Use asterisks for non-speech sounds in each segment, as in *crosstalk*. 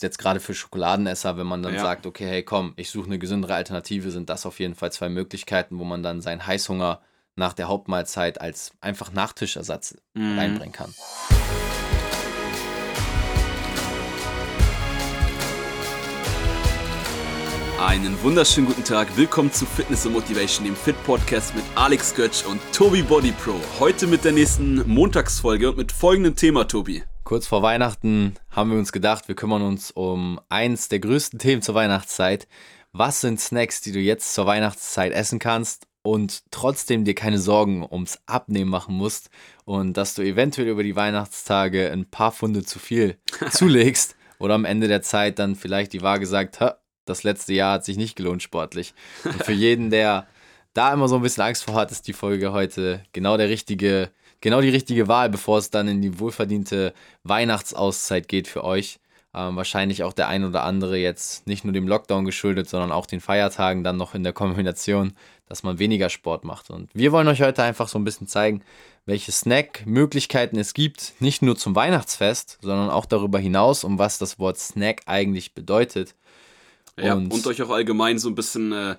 jetzt gerade für Schokoladenesser, wenn man dann ja. sagt, okay, hey, komm, ich suche eine gesündere Alternative, sind das auf jeden Fall zwei Möglichkeiten, wo man dann seinen Heißhunger nach der Hauptmahlzeit als einfach Nachtischersatz mhm. reinbringen kann. Einen wunderschönen guten Tag. Willkommen zu Fitness und Motivation, dem Fit Podcast mit Alex Götz und Tobi Body Pro. Heute mit der nächsten Montagsfolge und mit folgendem Thema, Tobi. Kurz vor Weihnachten haben wir uns gedacht, wir kümmern uns um eins der größten Themen zur Weihnachtszeit. Was sind Snacks, die du jetzt zur Weihnachtszeit essen kannst und trotzdem dir keine Sorgen ums Abnehmen machen musst und dass du eventuell über die Weihnachtstage ein paar Funde zu viel *laughs* zulegst oder am Ende der Zeit dann vielleicht die Waage sagt, das letzte Jahr hat sich nicht gelohnt sportlich. Und für *laughs* jeden, der da immer so ein bisschen Angst vor hat, ist die Folge heute genau der richtige genau die richtige Wahl, bevor es dann in die wohlverdiente Weihnachtsauszeit geht für euch. Ähm, wahrscheinlich auch der ein oder andere jetzt nicht nur dem Lockdown geschuldet, sondern auch den Feiertagen dann noch in der Kombination, dass man weniger Sport macht. Und wir wollen euch heute einfach so ein bisschen zeigen, welche Snack-Möglichkeiten es gibt, nicht nur zum Weihnachtsfest, sondern auch darüber hinaus, um was das Wort Snack eigentlich bedeutet. Ja, und, und euch auch allgemein so ein bisschen äh,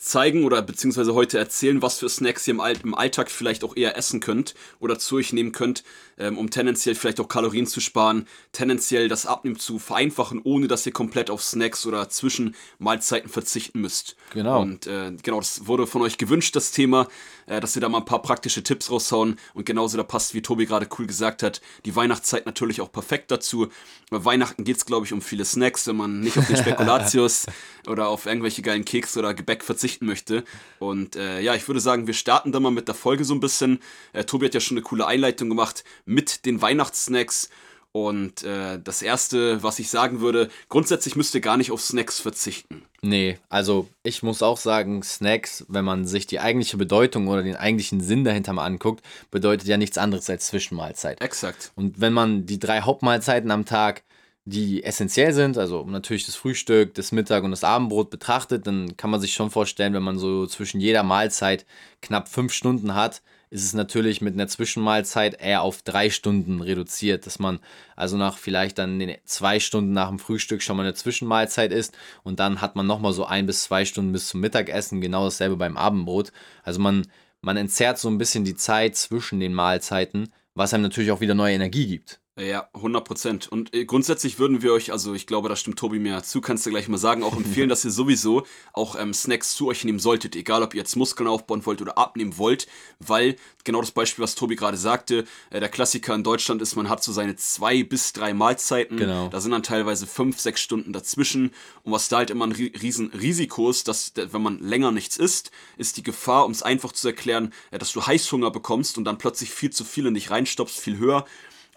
zeigen oder beziehungsweise heute erzählen, was für Snacks ihr im, Alltag vielleicht auch eher essen könnt oder zu euch nehmen könnt, ähm, um tendenziell vielleicht auch Kalorien zu sparen, tendenziell das Abnehmen zu vereinfachen, ohne dass ihr komplett auf Snacks oder Zwischenmahlzeiten verzichten müsst. Genau. Und äh, genau, das wurde von euch gewünscht, das Thema, äh, dass wir da mal ein paar praktische Tipps raushauen und genauso da passt, wie Tobi gerade cool gesagt hat, die Weihnachtszeit natürlich auch perfekt dazu. Bei Weihnachten geht es, glaube ich, um viele Snacks, wenn man nicht auf den *laughs* Spekulatius oder auf irgendwelche geilen Keks oder Gebäck verzichtet verzichten möchte. Und äh, ja, ich würde sagen, wir starten dann mal mit der Folge so ein bisschen. Äh, Tobi hat ja schon eine coole Einleitung gemacht mit den Weihnachtssnacks. Und äh, das Erste, was ich sagen würde, grundsätzlich müsst ihr gar nicht auf Snacks verzichten. Nee, also ich muss auch sagen, Snacks, wenn man sich die eigentliche Bedeutung oder den eigentlichen Sinn dahinter mal anguckt, bedeutet ja nichts anderes als Zwischenmahlzeit. Exakt. Und wenn man die drei Hauptmahlzeiten am Tag die essentiell sind, also natürlich das Frühstück, das Mittag und das Abendbrot betrachtet, dann kann man sich schon vorstellen, wenn man so zwischen jeder Mahlzeit knapp fünf Stunden hat, ist es natürlich mit einer Zwischenmahlzeit eher auf drei Stunden reduziert, dass man also nach vielleicht dann zwei Stunden nach dem Frühstück schon mal eine Zwischenmahlzeit isst und dann hat man nochmal so ein bis zwei Stunden bis zum Mittagessen, genau dasselbe beim Abendbrot. Also man, man entzerrt so ein bisschen die Zeit zwischen den Mahlzeiten, was einem natürlich auch wieder neue Energie gibt. Ja, 100 Prozent. Und äh, grundsätzlich würden wir euch, also ich glaube, da stimmt Tobi mir zu, kannst du gleich mal sagen, auch empfehlen, *laughs* dass ihr sowieso auch ähm, Snacks zu euch nehmen solltet, egal ob ihr jetzt Muskeln aufbauen wollt oder abnehmen wollt, weil genau das Beispiel, was Tobi gerade sagte, äh, der Klassiker in Deutschland ist, man hat so seine zwei bis drei Mahlzeiten, genau. da sind dann teilweise fünf, sechs Stunden dazwischen und was da halt immer ein riesen Risiko ist, dass wenn man länger nichts isst, ist die Gefahr, um es einfach zu erklären, äh, dass du Heißhunger bekommst und dann plötzlich viel zu viel in dich reinstopfst, viel höher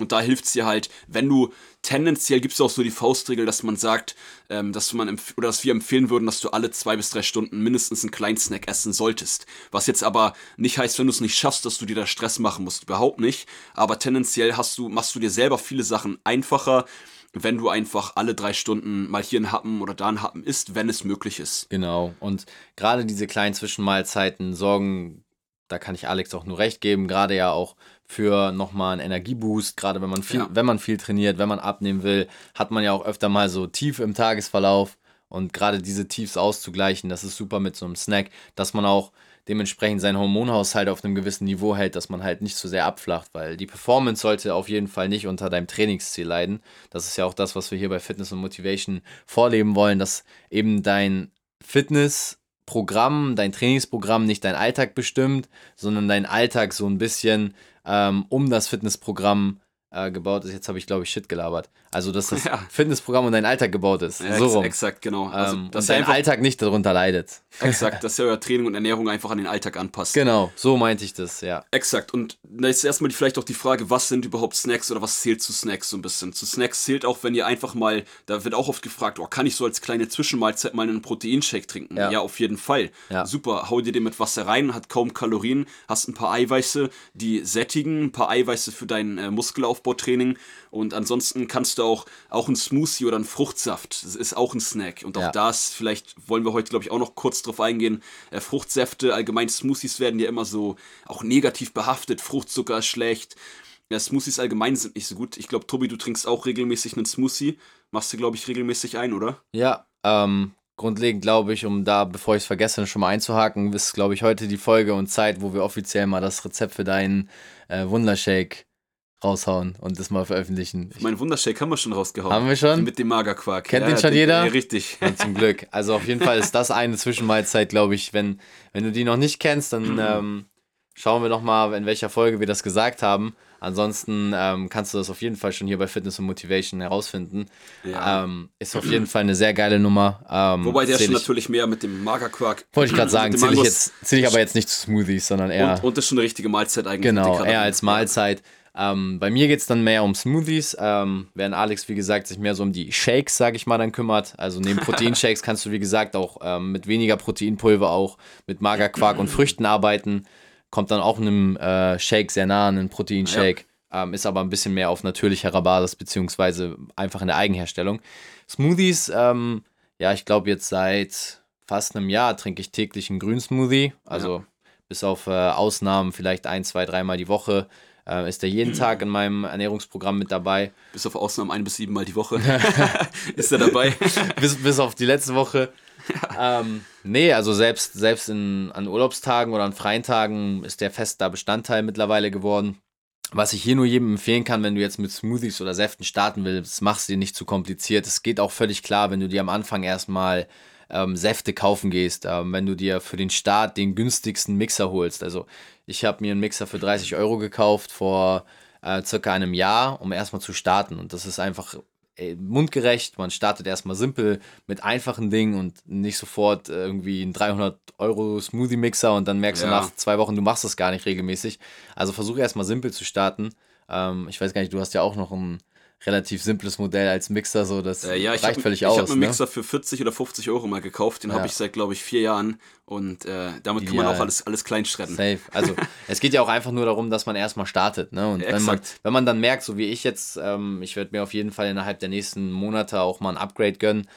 und da hilft es dir halt, wenn du tendenziell gibt es auch so die Faustregel, dass man sagt, ähm, dass man oder dass wir empfehlen würden, dass du alle zwei bis drei Stunden mindestens einen kleinen Snack essen solltest. Was jetzt aber nicht heißt, wenn du es nicht schaffst, dass du dir da Stress machen musst. Überhaupt nicht. Aber tendenziell hast du, machst du dir selber viele Sachen einfacher wenn du einfach alle drei Stunden mal hier einen Happen oder da einen Happen isst, wenn es möglich ist. Genau. Und gerade diese kleinen Zwischenmahlzeiten sorgen, da kann ich Alex auch nur recht geben, gerade ja auch für nochmal einen Energieboost, gerade wenn man viel, ja. wenn man viel trainiert, wenn man abnehmen will, hat man ja auch öfter mal so tief im Tagesverlauf und gerade diese Tiefs auszugleichen, das ist super mit so einem Snack, dass man auch dementsprechend seinen Hormonhaushalt auf einem gewissen Niveau hält, dass man halt nicht zu so sehr abflacht, weil die Performance sollte auf jeden Fall nicht unter deinem Trainingsziel leiden. Das ist ja auch das, was wir hier bei Fitness und Motivation vorleben wollen, dass eben dein Fitnessprogramm, dein Trainingsprogramm nicht dein Alltag bestimmt, sondern dein Alltag so ein bisschen ähm, um das Fitnessprogramm äh, gebaut ist. Jetzt habe ich, glaube ich, Shit gelabert. Also, dass das *laughs* ja. Fitnessprogramm und dein Alltag gebaut ist. Ja, so rum. Exakt, genau. Also, ähm, dass dein Alltag nicht darunter leidet. Exakt, *laughs* dass ihr euer Training und Ernährung einfach an den Alltag anpasst. Genau, so meinte ich das, ja. Exakt. Und da ist erstmal vielleicht auch die Frage, was sind überhaupt Snacks oder was zählt zu Snacks so ein bisschen? Zu Snacks zählt auch, wenn ihr einfach mal, da wird auch oft gefragt, oh, kann ich so als kleine Zwischenmahlzeit mal einen Proteinshake trinken? Ja, ja auf jeden Fall. Ja. Super, hau dir den mit Wasser rein, hat kaum Kalorien, hast ein paar Eiweiße, die sättigen, ein paar Eiweiße für dein äh, Muskelaufbautraining und ansonsten kannst du auch, auch ein Smoothie oder ein Fruchtsaft. Das ist auch ein Snack. Und auch ja. das, vielleicht wollen wir heute, glaube ich, auch noch kurz drauf eingehen. Äh, Fruchtsäfte, allgemein Smoothies werden ja immer so auch negativ behaftet. Fruchtzucker ist schlecht. Ja, Smoothies allgemein sind nicht so gut. Ich glaube, Tobi, du trinkst auch regelmäßig einen Smoothie. Machst du, glaube ich, regelmäßig ein, oder? Ja, ähm, grundlegend glaube ich, um da, bevor ich es vergesse, schon mal einzuhaken, ist, glaube ich, heute die Folge und Zeit, wo wir offiziell mal das Rezept für deinen äh, Wundershake raushauen und das mal veröffentlichen. Mein Wundershake haben wir schon rausgehauen. Haben wir schon? Mit dem Magerquark. Kennt ja, den schon den, jeder? Ja, richtig. Ja, zum Glück. Also auf jeden Fall ist das eine Zwischenmahlzeit, glaube ich. Wenn, wenn du die noch nicht kennst, dann *clears throat* ähm, schauen wir noch mal, in welcher Folge wir das gesagt haben. Ansonsten ähm, kannst du das auf jeden Fall schon hier bei Fitness und Motivation herausfinden. Ja. Ähm, ist auf jeden Fall eine sehr geile Nummer. Ähm, Wobei der schon natürlich mehr mit dem Magerquark. *clears throat* Wollte ich gerade *clears throat* sagen, zähle ich, jetzt, zähl ich aber jetzt nicht zu Smoothies, sondern eher. Und, und das ist schon eine richtige Mahlzeit eigentlich. Genau, eher als Mahlzeit. Ähm, bei mir geht es dann mehr um Smoothies, ähm, während Alex, wie gesagt, sich mehr so um die Shakes, sage ich mal, dann kümmert. Also neben *laughs* Proteinshakes kannst du, wie gesagt, auch ähm, mit weniger Proteinpulver auch mit Magerquark und Früchten arbeiten kommt dann auch einem äh, Shake sehr nah an einen Proteinshake. Ja. Ähm, ist aber ein bisschen mehr auf natürlicherer Basis, beziehungsweise einfach in der Eigenherstellung. Smoothies, ähm, ja, ich glaube jetzt seit fast einem Jahr trinke ich täglich einen Grünsmoothie. Also ja. bis auf äh, Ausnahmen vielleicht ein, zwei, dreimal die Woche. Äh, ist der jeden *clears throat* Tag in meinem Ernährungsprogramm mit dabei. Bis auf Ausnahmen ein bis sieben Mal die Woche *laughs* *laughs* ist er dabei. *laughs* bis, bis auf die letzte Woche. ähm, nee, also selbst, selbst in, an Urlaubstagen oder an freien Tagen ist der fester Bestandteil mittlerweile geworden. Was ich hier nur jedem empfehlen kann, wenn du jetzt mit Smoothies oder Säften starten willst, mach's dir nicht zu kompliziert. Es geht auch völlig klar, wenn du dir am Anfang erstmal ähm, Säfte kaufen gehst, ähm, wenn du dir für den Start den günstigsten Mixer holst. Also ich habe mir einen Mixer für 30 Euro gekauft vor äh, circa einem Jahr, um erstmal zu starten. Und das ist einfach ey, mundgerecht. Man startet erstmal simpel mit einfachen Dingen und nicht sofort irgendwie einen 300 Euro Smoothie Mixer und dann merkst ja. du nach zwei Wochen, du machst das gar nicht regelmäßig. Also versuche erstmal simpel zu starten. Ähm, ich weiß gar nicht, du hast ja auch noch einen relativ simples Modell als Mixer, so das äh, ja, reicht hab, völlig ich aus. Ich habe einen ne? Mixer für 40 oder 50 Euro mal gekauft, den ja. habe ich seit, glaube ich, vier Jahren und äh, damit kann man auch alles, alles klein schredden. Safe. Also *laughs* es geht ja auch einfach nur darum, dass man erstmal startet. Ne? Und wenn man, wenn man dann merkt, so wie ich jetzt, ähm, ich werde mir auf jeden Fall innerhalb der nächsten Monate auch mal ein Upgrade gönnen.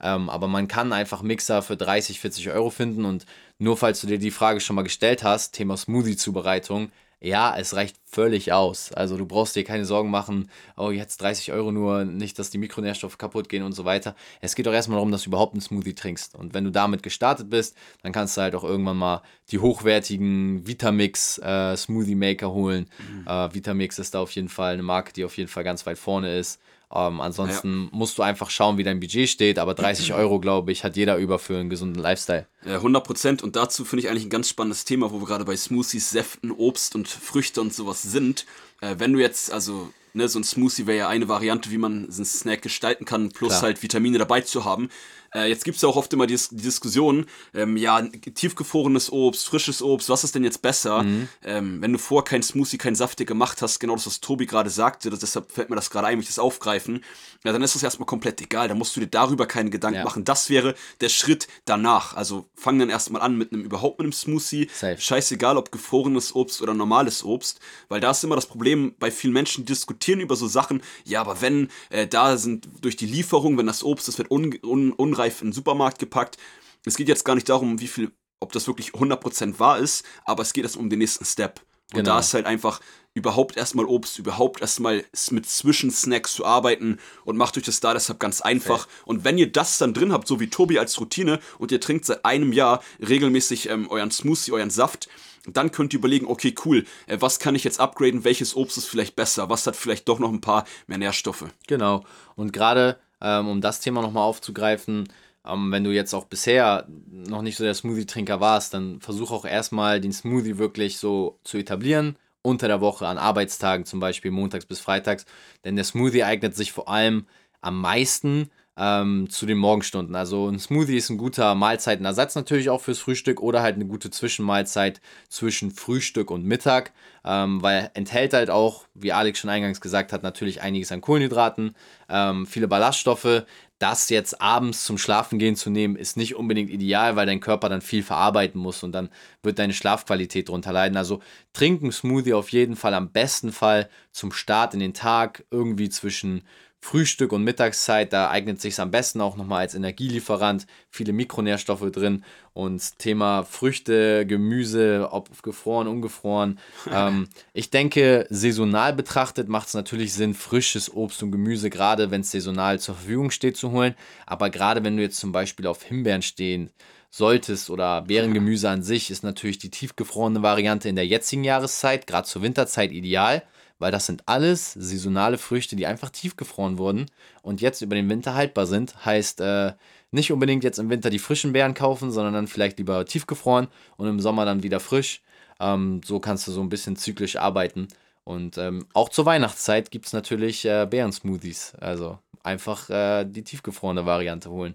Ähm, aber man kann einfach Mixer für 30, 40 Euro finden und nur falls du dir die Frage schon mal gestellt hast, Thema Smoothie-Zubereitung, ja, es reicht völlig aus. Also du brauchst dir keine Sorgen machen, oh, jetzt 30 Euro nur, nicht, dass die Mikronährstoffe kaputt gehen und so weiter. Es geht doch erstmal darum, dass du überhaupt einen Smoothie trinkst. Und wenn du damit gestartet bist, dann kannst du halt auch irgendwann mal die hochwertigen Vitamix äh, Smoothie Maker holen. Mhm. Äh, Vitamix ist da auf jeden Fall eine Marke, die auf jeden Fall ganz weit vorne ist. Ähm, ansonsten ja. musst du einfach schauen, wie dein Budget steht, aber 30 Euro, glaube ich, hat jeder über für einen gesunden Lifestyle. Ja, 100 Prozent. Und dazu finde ich eigentlich ein ganz spannendes Thema, wo wir gerade bei Smoothies, Säften, Obst und Früchte und sowas sind. Äh, wenn du jetzt, also, ne, so ein Smoothie wäre ja eine Variante, wie man so einen Snack gestalten kann, plus Klar. halt Vitamine dabei zu haben. Äh, jetzt gibt es ja auch oft immer die, die Diskussion, ähm, ja, tiefgefrorenes Obst, frisches Obst, was ist denn jetzt besser? Mhm. Ähm, wenn du vor kein Smoothie, kein Safte gemacht hast, genau das, was Tobi gerade sagte, das, deshalb fällt mir das gerade ein, ich das aufgreifen, ja, dann ist das erstmal komplett egal, dann musst du dir darüber keine Gedanken ja. machen. Das wäre der Schritt danach. Also fang dann erstmal an mit einem überhaupt mit einem Smoothie. Safe. Scheißegal, ob gefrorenes Obst oder normales Obst, weil da ist immer das Problem bei vielen Menschen, die diskutieren über so Sachen, ja, aber wenn äh, da sind durch die Lieferung, wenn das Obst, das wird un, un, unreif reif in den Supermarkt gepackt. Es geht jetzt gar nicht darum, wie viel, ob das wirklich 100% wahr ist, aber es geht erst um den nächsten Step. Und genau. da ist halt einfach überhaupt erstmal Obst, überhaupt erstmal mit Zwischensnacks zu arbeiten und macht euch das da deshalb ganz einfach. Okay. Und wenn ihr das dann drin habt, so wie Tobi als Routine und ihr trinkt seit einem Jahr regelmäßig ähm, euren Smoothie, euren Saft, dann könnt ihr überlegen, okay, cool, äh, was kann ich jetzt upgraden, welches Obst ist vielleicht besser, was hat vielleicht doch noch ein paar mehr Nährstoffe. Genau. Und gerade ähm, um das Thema nochmal aufzugreifen, ähm, wenn du jetzt auch bisher noch nicht so der Smoothie-Trinker warst, dann versuch auch erstmal den Smoothie wirklich so zu etablieren, unter der Woche an Arbeitstagen, zum Beispiel montags bis freitags. Denn der Smoothie eignet sich vor allem am meisten ähm, zu den Morgenstunden. Also ein Smoothie ist ein guter Mahlzeitenersatz natürlich auch fürs Frühstück oder halt eine gute Zwischenmahlzeit zwischen Frühstück und Mittag, ähm, weil enthält halt auch, wie Alex schon eingangs gesagt hat, natürlich einiges an Kohlenhydraten, ähm, viele Ballaststoffe. Das jetzt abends zum Schlafengehen zu nehmen, ist nicht unbedingt ideal, weil dein Körper dann viel verarbeiten muss und dann wird deine Schlafqualität darunter leiden. Also trinken Smoothie auf jeden Fall am besten Fall zum Start in den Tag irgendwie zwischen Frühstück und Mittagszeit, da eignet sich am besten auch nochmal als Energielieferant, viele Mikronährstoffe drin und Thema Früchte, Gemüse, ob gefroren, ungefroren. *laughs* ähm, ich denke, saisonal betrachtet macht es natürlich Sinn, frisches Obst und Gemüse, gerade wenn es saisonal zur Verfügung steht, zu holen. Aber gerade wenn du jetzt zum Beispiel auf Himbeeren stehen solltest oder Beerengemüse an sich, ist natürlich die tiefgefrorene Variante in der jetzigen Jahreszeit, gerade zur Winterzeit, ideal weil das sind alles saisonale Früchte, die einfach tiefgefroren wurden und jetzt über den Winter haltbar sind. Heißt, äh, nicht unbedingt jetzt im Winter die frischen Beeren kaufen, sondern dann vielleicht lieber tiefgefroren und im Sommer dann wieder frisch. Ähm, so kannst du so ein bisschen zyklisch arbeiten. Und ähm, auch zur Weihnachtszeit gibt es natürlich äh, Beeren-Smoothies. Also einfach äh, die tiefgefrorene Variante holen.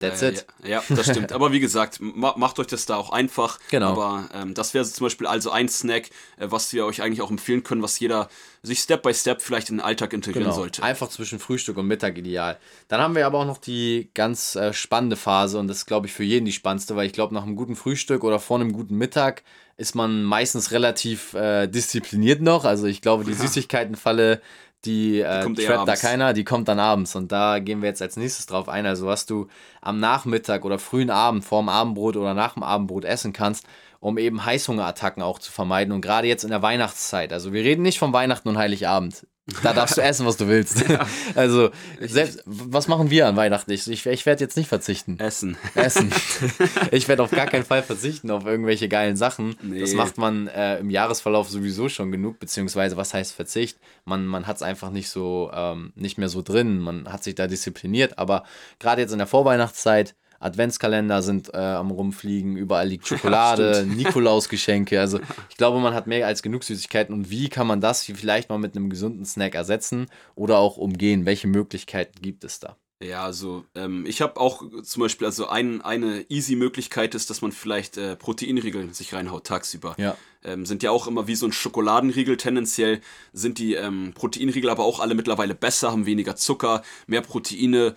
That's äh, it. Ja, ja, das stimmt. Aber wie gesagt, ma macht euch das da auch einfach. Genau. Aber ähm, das wäre zum Beispiel also ein Snack, äh, was wir euch eigentlich auch empfehlen können, was jeder sich Step by Step vielleicht in den Alltag integrieren genau. sollte. Einfach zwischen Frühstück und Mittag ideal. Dann haben wir aber auch noch die ganz äh, spannende Phase und das ist, glaube ich, für jeden die spannendste, weil ich glaube, nach einem guten Frühstück oder vor einem guten Mittag ist man meistens relativ äh, diszipliniert noch. Also ich glaube, die ja. Süßigkeitenfalle die, äh, die da keiner, die kommt dann abends. Und da gehen wir jetzt als nächstes drauf ein. Also, was du am Nachmittag oder frühen Abend vorm Abendbrot oder nach dem Abendbrot essen kannst, um eben Heißhungerattacken auch zu vermeiden. Und gerade jetzt in der Weihnachtszeit. Also, wir reden nicht von Weihnachten und Heiligabend. Da darfst du essen, was du willst. *laughs* Ja. Also, selbst, was machen wir an Weihnachten? Ich, ich, ich werde jetzt nicht verzichten. Essen. Essen. *laughs* Ich werde auf gar keinen Fall verzichten auf irgendwelche geilen Sachen. Nee. Das macht man äh, im Jahresverlauf sowieso schon genug, beziehungsweise was heißt Verzicht? Man, man hat es einfach nicht so, ähm, nicht mehr so drin. Man hat sich da diszipliniert, aber gerade jetzt in der Vorweihnachtszeit Adventskalender sind äh, am Rumfliegen, überall liegt *laughs* Schokolade, ja, Nikolausgeschenke. Also *laughs* ich glaube, man hat mehr als genug Süßigkeiten. Und wie kann man das vielleicht mal mit einem gesunden Snack ersetzen oder auch umgehen? Welche Möglichkeiten gibt es da? Ja, also ähm, ich habe auch zum Beispiel, also ein, eine easy Möglichkeit ist, dass man vielleicht äh, Proteinriegel sich reinhaut tagsüber. Ja. Ähm, sind ja auch immer wie so ein Schokoladenriegel tendenziell, sind die ähm, Proteinriegel aber auch alle mittlerweile besser, haben weniger Zucker, mehr Proteine.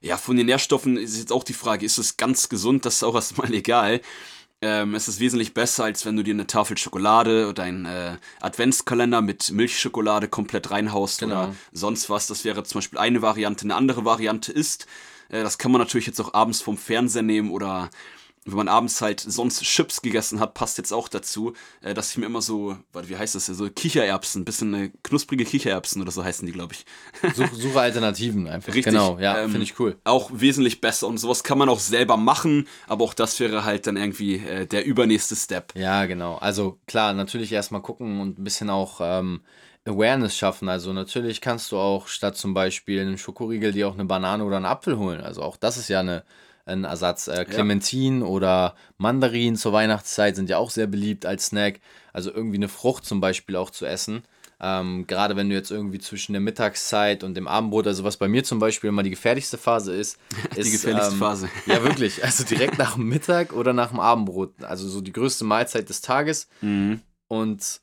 Ja, von den Nährstoffen ist jetzt auch die Frage, ist es ganz gesund? Das ist auch erstmal *laughs* egal. Ähm, es ist wesentlich besser, als wenn du dir eine Tafel Schokolade oder einen äh, Adventskalender mit Milchschokolade komplett reinhaust genau. oder sonst was. Das wäre zum Beispiel eine Variante. Eine andere Variante ist, äh, das kann man natürlich jetzt auch abends vom Fernseher nehmen oder wenn man abends halt sonst Chips gegessen hat, passt jetzt auch dazu, äh, dass ich mir immer so, wie heißt das, so Kichererbsen, bisschen eine knusprige Kichererbsen oder so heißen die, glaube ich. Such, suche Alternativen einfach. Richtig. Genau, ja, ähm, finde ich cool. Auch wesentlich besser und sowas kann man auch selber machen, aber auch das wäre halt dann irgendwie äh, der übernächste Step. Ja, genau. Also klar, natürlich erstmal gucken und ein bisschen auch ähm, Awareness schaffen. Also natürlich kannst du auch statt zum Beispiel einen Schokoriegel dir auch eine Banane oder einen Apfel holen. Also auch das ist ja eine ein Ersatz. Äh, Clementin ja. oder Mandarin zur Weihnachtszeit sind ja auch sehr beliebt als Snack. Also irgendwie eine Frucht zum Beispiel auch zu essen. Ähm, Gerade wenn du jetzt irgendwie zwischen der Mittagszeit und dem Abendbrot, also was bei mir zum Beispiel immer die gefährlichste Phase ist. *laughs* ist die gefährlichste ähm, Phase. Ja, wirklich. Also direkt nach dem Mittag oder nach dem Abendbrot. Also so die größte Mahlzeit des Tages. Mhm. Und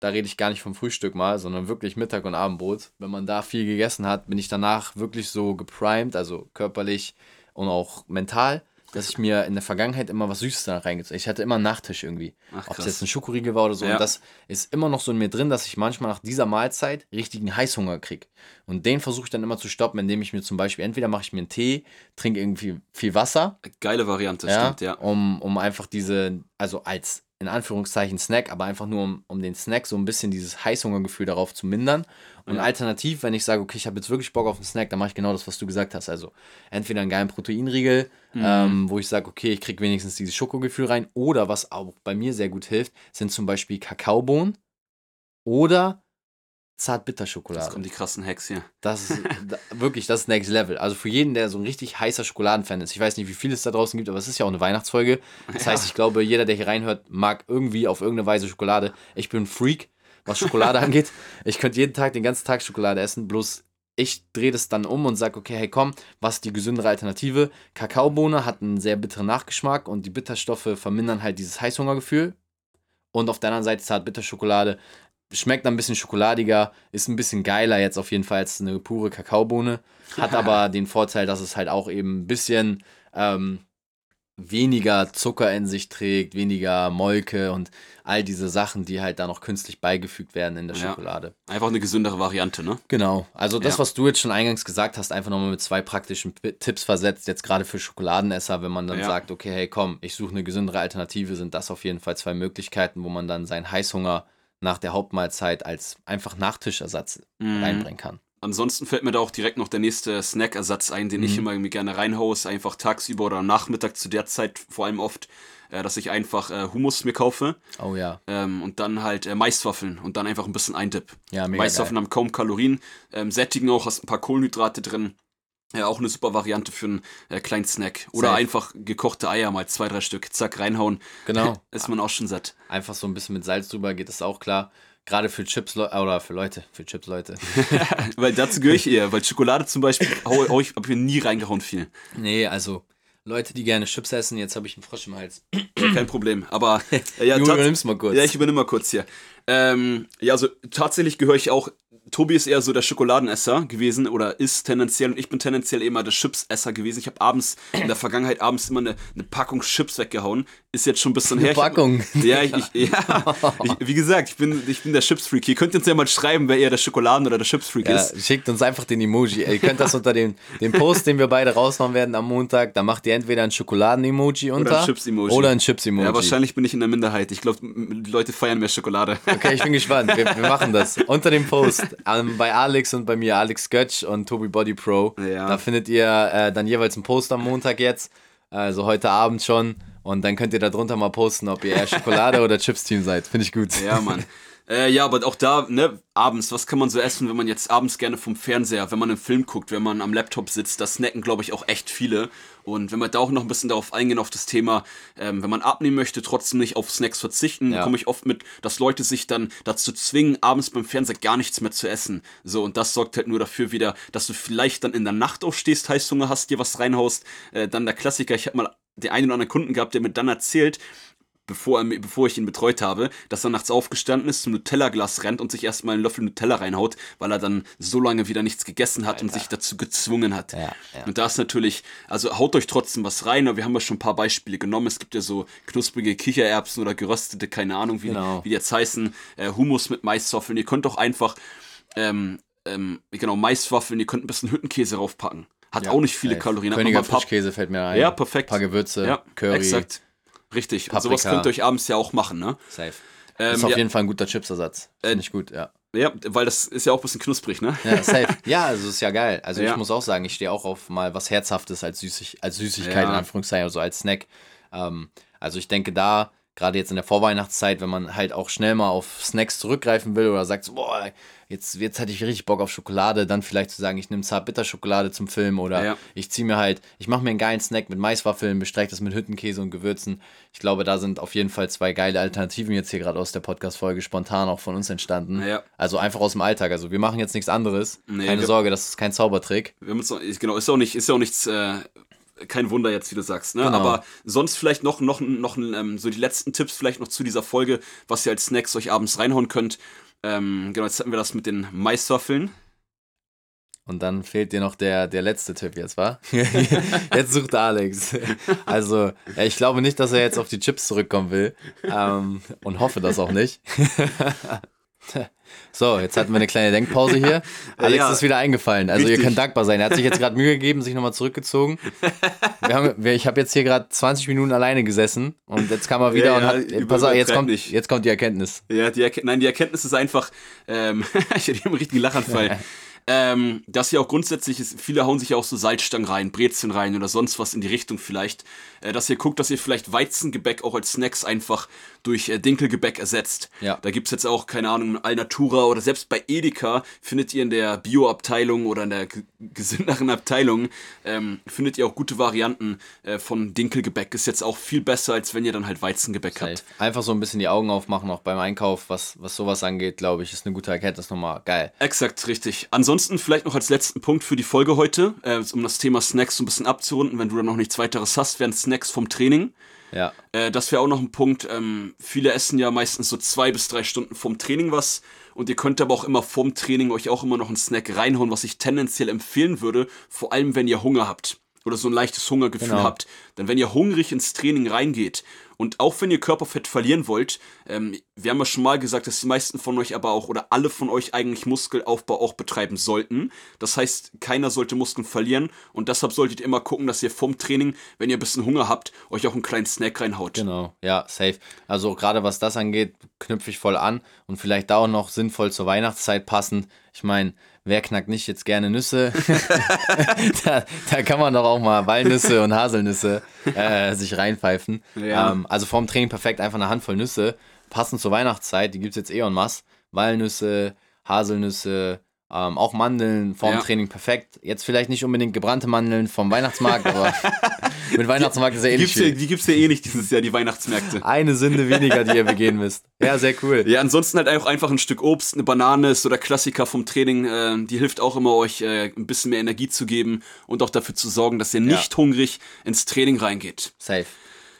da rede ich gar nicht vom Frühstück mal, sondern wirklich Mittag und Abendbrot. Wenn man da viel gegessen hat, bin ich danach wirklich so geprimed, also körperlich und auch mental, dass ich mir in der Vergangenheit immer was Süßes da reingezogen Ich hatte immer einen Nachtisch irgendwie. Ob es jetzt ein Schokoriegel war oder so. Ja. Und das ist immer noch so in mir drin, dass ich manchmal nach dieser Mahlzeit richtigen Heißhunger kriege. Und den versuche ich dann immer zu stoppen, indem ich mir zum Beispiel, entweder mache ich mir einen Tee, trinke irgendwie viel Wasser. Geile Variante, ja, stimmt, ja. Um, um einfach diese, also als in Anführungszeichen Snack, aber einfach nur um, um den Snack so ein bisschen dieses Heißhungergefühl darauf zu mindern. Und ja. alternativ, wenn ich sage, okay, ich habe jetzt wirklich Bock auf einen Snack, dann mache ich genau das, was du gesagt hast. Also entweder einen geilen Proteinriegel, mhm. ähm, wo ich sage, okay, ich kriege wenigstens dieses Schokogefühl rein. Oder was auch bei mir sehr gut hilft, sind zum Beispiel Kakaobohnen oder Zartbitterschokolade. Das kommen die krassen Hacks hier. Das ist *laughs* wirklich das Next Level. Also für jeden, der so ein richtig heißer Schokoladenfan ist. Ich weiß nicht, wie viel es da draußen gibt, aber es ist ja auch eine Weihnachtsfolge. Das ja. heißt, ich glaube, jeder, der hier reinhört, mag irgendwie auf irgendeine Weise Schokolade. Ich bin ein Freak, was Schokolade *laughs* angeht. Ich könnte jeden Tag, den ganzen Tag Schokolade essen, bloß ich drehe das dann um und sage, okay, hey komm, was ist die gesündere Alternative? Kakaobohne hat einen sehr bitteren Nachgeschmack und die Bitterstoffe vermindern halt dieses Heißhungergefühl. Und auf der anderen Seite Zartbitterschokolade schmeckt ein bisschen schokoladiger, ist ein bisschen geiler jetzt auf jeden Fall als eine pure Kakaobohne. Hat aber *laughs* den Vorteil, dass es halt auch eben ein bisschen ähm, weniger Zucker in sich trägt, weniger Molke und all diese Sachen, die halt da noch künstlich beigefügt werden in der Ja. Schokolade. Einfach eine gesündere Variante, ne? Genau. Also das, Ja. was du jetzt schon eingangs gesagt hast, einfach nochmal mit zwei praktischen Tipps versetzt, jetzt gerade für Schokoladenesser, wenn man dann Ja. sagt, okay, hey komm, ich suche eine gesündere Alternative, sind das auf jeden Fall zwei Möglichkeiten, wo man dann seinen Heißhunger nach der Hauptmahlzeit als einfach Nachtischersatz Mhm. reinbringen kann. Ansonsten fällt mir da auch direkt noch der nächste Snackersatz ein, den ich Mhm. immer irgendwie gerne reinhaue, einfach tagsüber oder am Nachmittag zu der Zeit vor allem oft, äh, dass ich einfach äh, Hummus mir kaufe Oh ja. ähm, und dann halt äh, Maiswaffeln und dann einfach ein bisschen eindip. Ja, mega Maiswaffeln haben kaum Kalorien, ähm, sättigen auch, hast ein paar Kohlenhydrate drin. Ja, auch eine super Variante für einen äh, kleinen Snack. Oder Safe. einfach gekochte Eier, mal zwei, drei Stück, zack, reinhauen. Genau. *laughs* Ist man auch schon satt. Einfach so ein bisschen mit Salz drüber geht das auch klar. Gerade für Chips oder für Leute, für Chips Leute. *laughs* *laughs* Weil dazu gehöre ich eher, weil Schokolade zum Beispiel hau, hau ich, hab ich nie reingehauen viel. nee, also Leute, die gerne Chips essen, jetzt habe ich einen Frosch im Hals. *clears throat* Kein Problem. Aber äh, ja, Du übernimmst mal kurz. Ja, ich übernehme mal kurz hier. Ähm, ja, also tatsächlich gehöre ich auch. Tobi ist eher so der Schokoladenesser gewesen oder ist tendenziell und ich bin tendenziell immer der Chipsesser gewesen. Ich habe abends, in der Vergangenheit abends immer eine, eine Packung Chips weggehauen. Ist jetzt schon ein bisschen her. Ich hab- Packung. Ja, ich, ich, ja *laughs* ich, wie gesagt, ich bin, ich bin der Chips-Freak. Ihr könnt uns ja mal schreiben, wer eher der Schokoladen- oder der Chips-Freak Ja, ist. schickt uns einfach den Emoji. Ihr könnt das unter dem, dem Post, den wir beide raushauen werden am Montag, da macht ihr entweder ein Schokoladen-Emoji unter Chips-Emoji. oder ein Chips-Emoji. Ja, wahrscheinlich bin ich in der Minderheit. Ich glaube, die Leute feiern mehr Schokolade. Okay, ich bin *laughs* gespannt. Wir, wir machen das. Unter dem Post ähm, bei Alex und bei mir, Alex Götsch und Tobi Body Pro. Ja. Da findet ihr äh, dann jeweils einen Post am Montag jetzt. Also heute Abend schon. Und dann könnt ihr da drunter mal posten, ob ihr eher Schokolade oder Chips-Team seid. Finde ich gut. Ja, Mann. Äh, ja, aber auch da, ne, abends, was kann man so essen, wenn man jetzt abends gerne vom Fernseher, wenn man einen Film guckt, wenn man am Laptop sitzt, das snacken, glaube ich, auch echt viele. Und wenn wir da auch noch ein bisschen darauf eingehen, auf das Thema, ähm, wenn man abnehmen möchte, trotzdem nicht auf Snacks verzichten, Ja. komme ich oft mit, dass Leute sich dann dazu zwingen, abends beim Fernseher gar nichts mehr zu essen. So, und das sorgt halt nur dafür wieder, dass du vielleicht dann in der Nacht aufstehst, Heißhunger hast, dir was reinhaust. Äh, dann der Klassiker, ich habe mal den einen oder anderen Kunden gehabt, der mir dann erzählt, bevor, er, bevor ich ihn betreut habe, dass er nachts aufgestanden ist, zum Nutella-Glas rennt und sich erstmal einen Löffel Nutella reinhaut, weil er dann so lange wieder nichts gegessen hat und sich dazu gezwungen hat. Ja, ja. Und da ist natürlich, also haut euch trotzdem was rein, aber wir haben ja schon ein paar Beispiele genommen. Es gibt ja so knusprige Kichererbsen oder geröstete, keine Ahnung, wie, Genau. wie die jetzt heißen, äh, Hummus mit Maiswaffeln. Ihr könnt doch einfach, ähm, ähm, genau, Maiswaffeln, ihr könnt ein bisschen Hüttenkäse raufpacken. Hat Ja, auch nicht viele safe. Kalorien. Königer Frischkäse fällt mir ein. Ja, perfekt. Ein paar Gewürze, Ja, Curry. exakt. Richtig. Und Paprika. sowas könnt ihr euch abends ja auch machen, ne? Safe. Ähm, ist auf ja, jeden Fall ein guter Chipsersatz. Finde ich gut, ja. ja, weil das ist ja auch ein bisschen knusprig, ne? Ja, safe. *laughs* Ja, also ist ja geil. Also ich muss auch sagen, ich stehe auch auf mal was Herzhaftes als, Süßig als Süßigkeit, in Anführungszeichen, also als Snack. Ähm, also ich denke da, gerade jetzt in der Vorweihnachtszeit, wenn man halt auch schnell mal auf Snacks zurückgreifen will oder sagt, so, boah, jetzt, jetzt hatte ich richtig Bock auf Schokolade, dann vielleicht zu sagen, ich nehme Zart-Bitter-Schokolade zum Film oder Ja. ich ziehe mir halt, ich mache mir einen geilen Snack mit Maiswaffeln, bestreich das mit Hüttenkäse und Gewürzen. Ich glaube, da sind auf jeden Fall zwei geile Alternativen jetzt hier gerade aus der Podcast-Folge spontan auch von uns entstanden. Ja. Also einfach aus dem Alltag. Also wir machen jetzt nichts anderes. Nee, Keine wir- Sorge, das ist kein Zaubertrick. Wir haben uns noch, genau, ist ja auch nicht, ist auch nichts, äh, kein Wunder jetzt, wie du sagst, ne? Genau. Aber sonst vielleicht noch, noch, noch ähm, so die letzten Tipps vielleicht noch zu dieser Folge, was ihr als Snacks euch abends reinhauen könnt. Ähm, genau, jetzt hatten wir das mit den Maiswaffeln. Und dann fehlt dir noch der, der letzte Tipp jetzt, wa? *laughs* *laughs* jetzt sucht Alex. Also, ich glaube nicht, dass er jetzt auf die Chips zurückkommen will. Ähm, und hoffe das auch nicht. *laughs* *laughs* So, jetzt hatten wir eine kleine Denkpause hier. *laughs* Alex Ja. ist wieder eingefallen. Also Richtig. ihr könnt dankbar sein. Er hat sich jetzt gerade Mühe gegeben, sich nochmal zurückgezogen. Haben, wir, ich habe jetzt hier gerade 20 Minuten alleine gesessen und jetzt kam er wieder Ja, und ja, hat. über- Pass auf, jetzt kommt, nicht. jetzt kommt die Erkenntnis. Ja, die Erken nein, die Erkenntnis ist einfach, ähm, *laughs* ich hatte hier einen richtigen Lachanfall. ähm, dass ja auch grundsätzlich ist, viele hauen sich ja auch so Salzstangen rein, Brezeln rein oder sonst was in die Richtung vielleicht. Äh, dass ihr guckt, dass ihr vielleicht Weizengebäck auch als Snacks einfach durch äh, Dinkelgebäck ersetzt. Ja. Da gibt's jetzt auch, keine Ahnung, Alnatura oder selbst bei Edeka findet ihr in der Bio-Abteilung oder in der gesünderen Abteilung, ähm, findet ihr auch gute Varianten äh, von Dinkelgebäck. Ist jetzt auch viel besser, als wenn ihr dann halt Weizengebäck habt. Einfach so ein bisschen die Augen aufmachen, auch beim Einkauf, was, was sowas angeht, glaube ich, ist eine gute Erkenntnis nochmal. Geil. Exakt, richtig. Ansonsten vielleicht noch als letzten Punkt für die Folge heute, äh, um das Thema Snacks so ein bisschen abzurunden, wenn du dann noch nichts weiteres hast, wären Snacks vom Training. Ja. Äh, das wäre auch noch ein Punkt. Ähm, viele essen ja meistens so zwei bis drei Stunden vom Training was. Und ihr könnt aber auch immer vom Training euch auch immer noch einen Snack reinhauen, was ich tendenziell empfehlen würde, vor allem wenn ihr Hunger habt. oder so ein leichtes Hungergefühl Genau. habt. Denn wenn ihr hungrig ins Training reingeht und auch wenn ihr Körperfett verlieren wollt, ähm, wir haben ja schon mal gesagt, dass die meisten von euch aber auch oder alle von euch eigentlich Muskelaufbau auch betreiben sollten. Das heißt, keiner sollte Muskeln verlieren und deshalb solltet ihr immer gucken, dass ihr vom Training, wenn ihr ein bisschen Hunger habt, euch auch einen kleinen Snack reinhaut. Genau, ja, safe. Also gerade was das angeht, knüpfe ich voll an und vielleicht da auch noch sinnvoll zur Weihnachtszeit passend. Ich meine, wer knackt nicht jetzt gerne Nüsse? *laughs* *laughs* da, da kann man doch auch mal Walnüsse und Haselnüsse äh, sich reinpfeifen. Ja. Ähm, also vorm Training perfekt einfach eine Handvoll Nüsse, passend zur Weihnachtszeit, die gibt es jetzt eh en masse. Walnüsse, Haselnüsse, ähm, auch Mandeln vorm Ja. Training perfekt. Jetzt vielleicht nicht unbedingt gebrannte Mandeln vom Weihnachtsmarkt, aber *laughs* mit Weihnachtsmarkt ist ja gibt's, ja, viel. die gibt's ja eh nicht dieses Jahr, die Weihnachtsmärkte. Eine Sünde weniger, die ihr begehen müsst. Ja, sehr cool. Ja, ansonsten halt auch einfach ein Stück Obst, eine Banane ist so der Klassiker vom Training. Äh, die hilft auch immer, euch äh, ein bisschen mehr Energie zu geben und auch dafür zu sorgen, dass ihr nicht hungrig ins Training reingeht. Safe.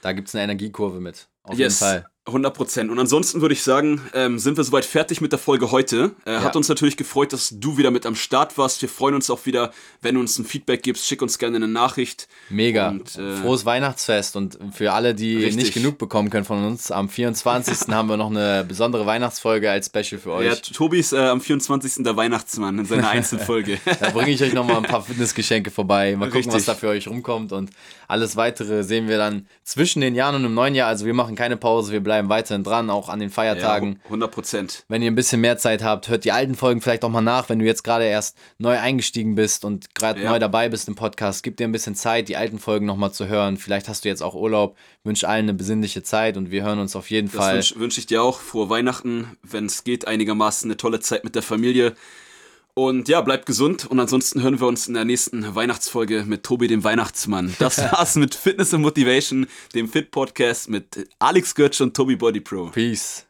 Da gibt es eine Energiekurve mit. Auf Yes, jeden Fall. 100 Prozent. Und ansonsten würde ich sagen, ähm, sind wir soweit fertig mit der Folge heute. Äh, Hat uns natürlich gefreut, dass du wieder mit am Start warst. Wir freuen uns auch wieder, wenn du uns ein Feedback gibst. Schick uns gerne eine Nachricht. Mega. Und, äh, Frohes Weihnachtsfest und für alle, die Richtig. nicht genug bekommen können von uns, am 24. *laughs* haben wir noch eine besondere Weihnachtsfolge als Special für Ja, euch. Tobi ist äh, am 24. der Weihnachtsmann in seiner *laughs* Einzelfolge. Da bringe ich euch nochmal ein paar Fitnessgeschenke vorbei. Mal gucken, was Richtig. da für euch rumkommt. Und alles weitere sehen wir dann zwischen den Jahren und im neuen Jahr. Also wir machen keine Pause, wir bleiben weiterhin dran, auch an den Feiertagen. 100 Prozent. Wenn ihr ein bisschen mehr Zeit habt, hört die alten Folgen vielleicht auch mal nach, wenn du jetzt gerade erst neu eingestiegen bist und gerade Ja. neu dabei bist im Podcast. Gib dir ein bisschen Zeit, die alten Folgen nochmal zu hören. Vielleicht hast du jetzt auch Urlaub. Wünsche allen eine besinnliche Zeit und wir hören uns auf jeden Das Fall. wünsche wünsch ich dir auch. Frohe Weihnachten, wenn es geht, einigermaßen eine tolle Zeit mit der Familie. Und ja, bleibt gesund und ansonsten hören wir uns in der nächsten Weihnachtsfolge mit Tobi, dem Weihnachtsmann. Das war's mit Fitness and Motivation, dem Fit-Podcast mit Alex Götz und Tobi Body Pro. Peace.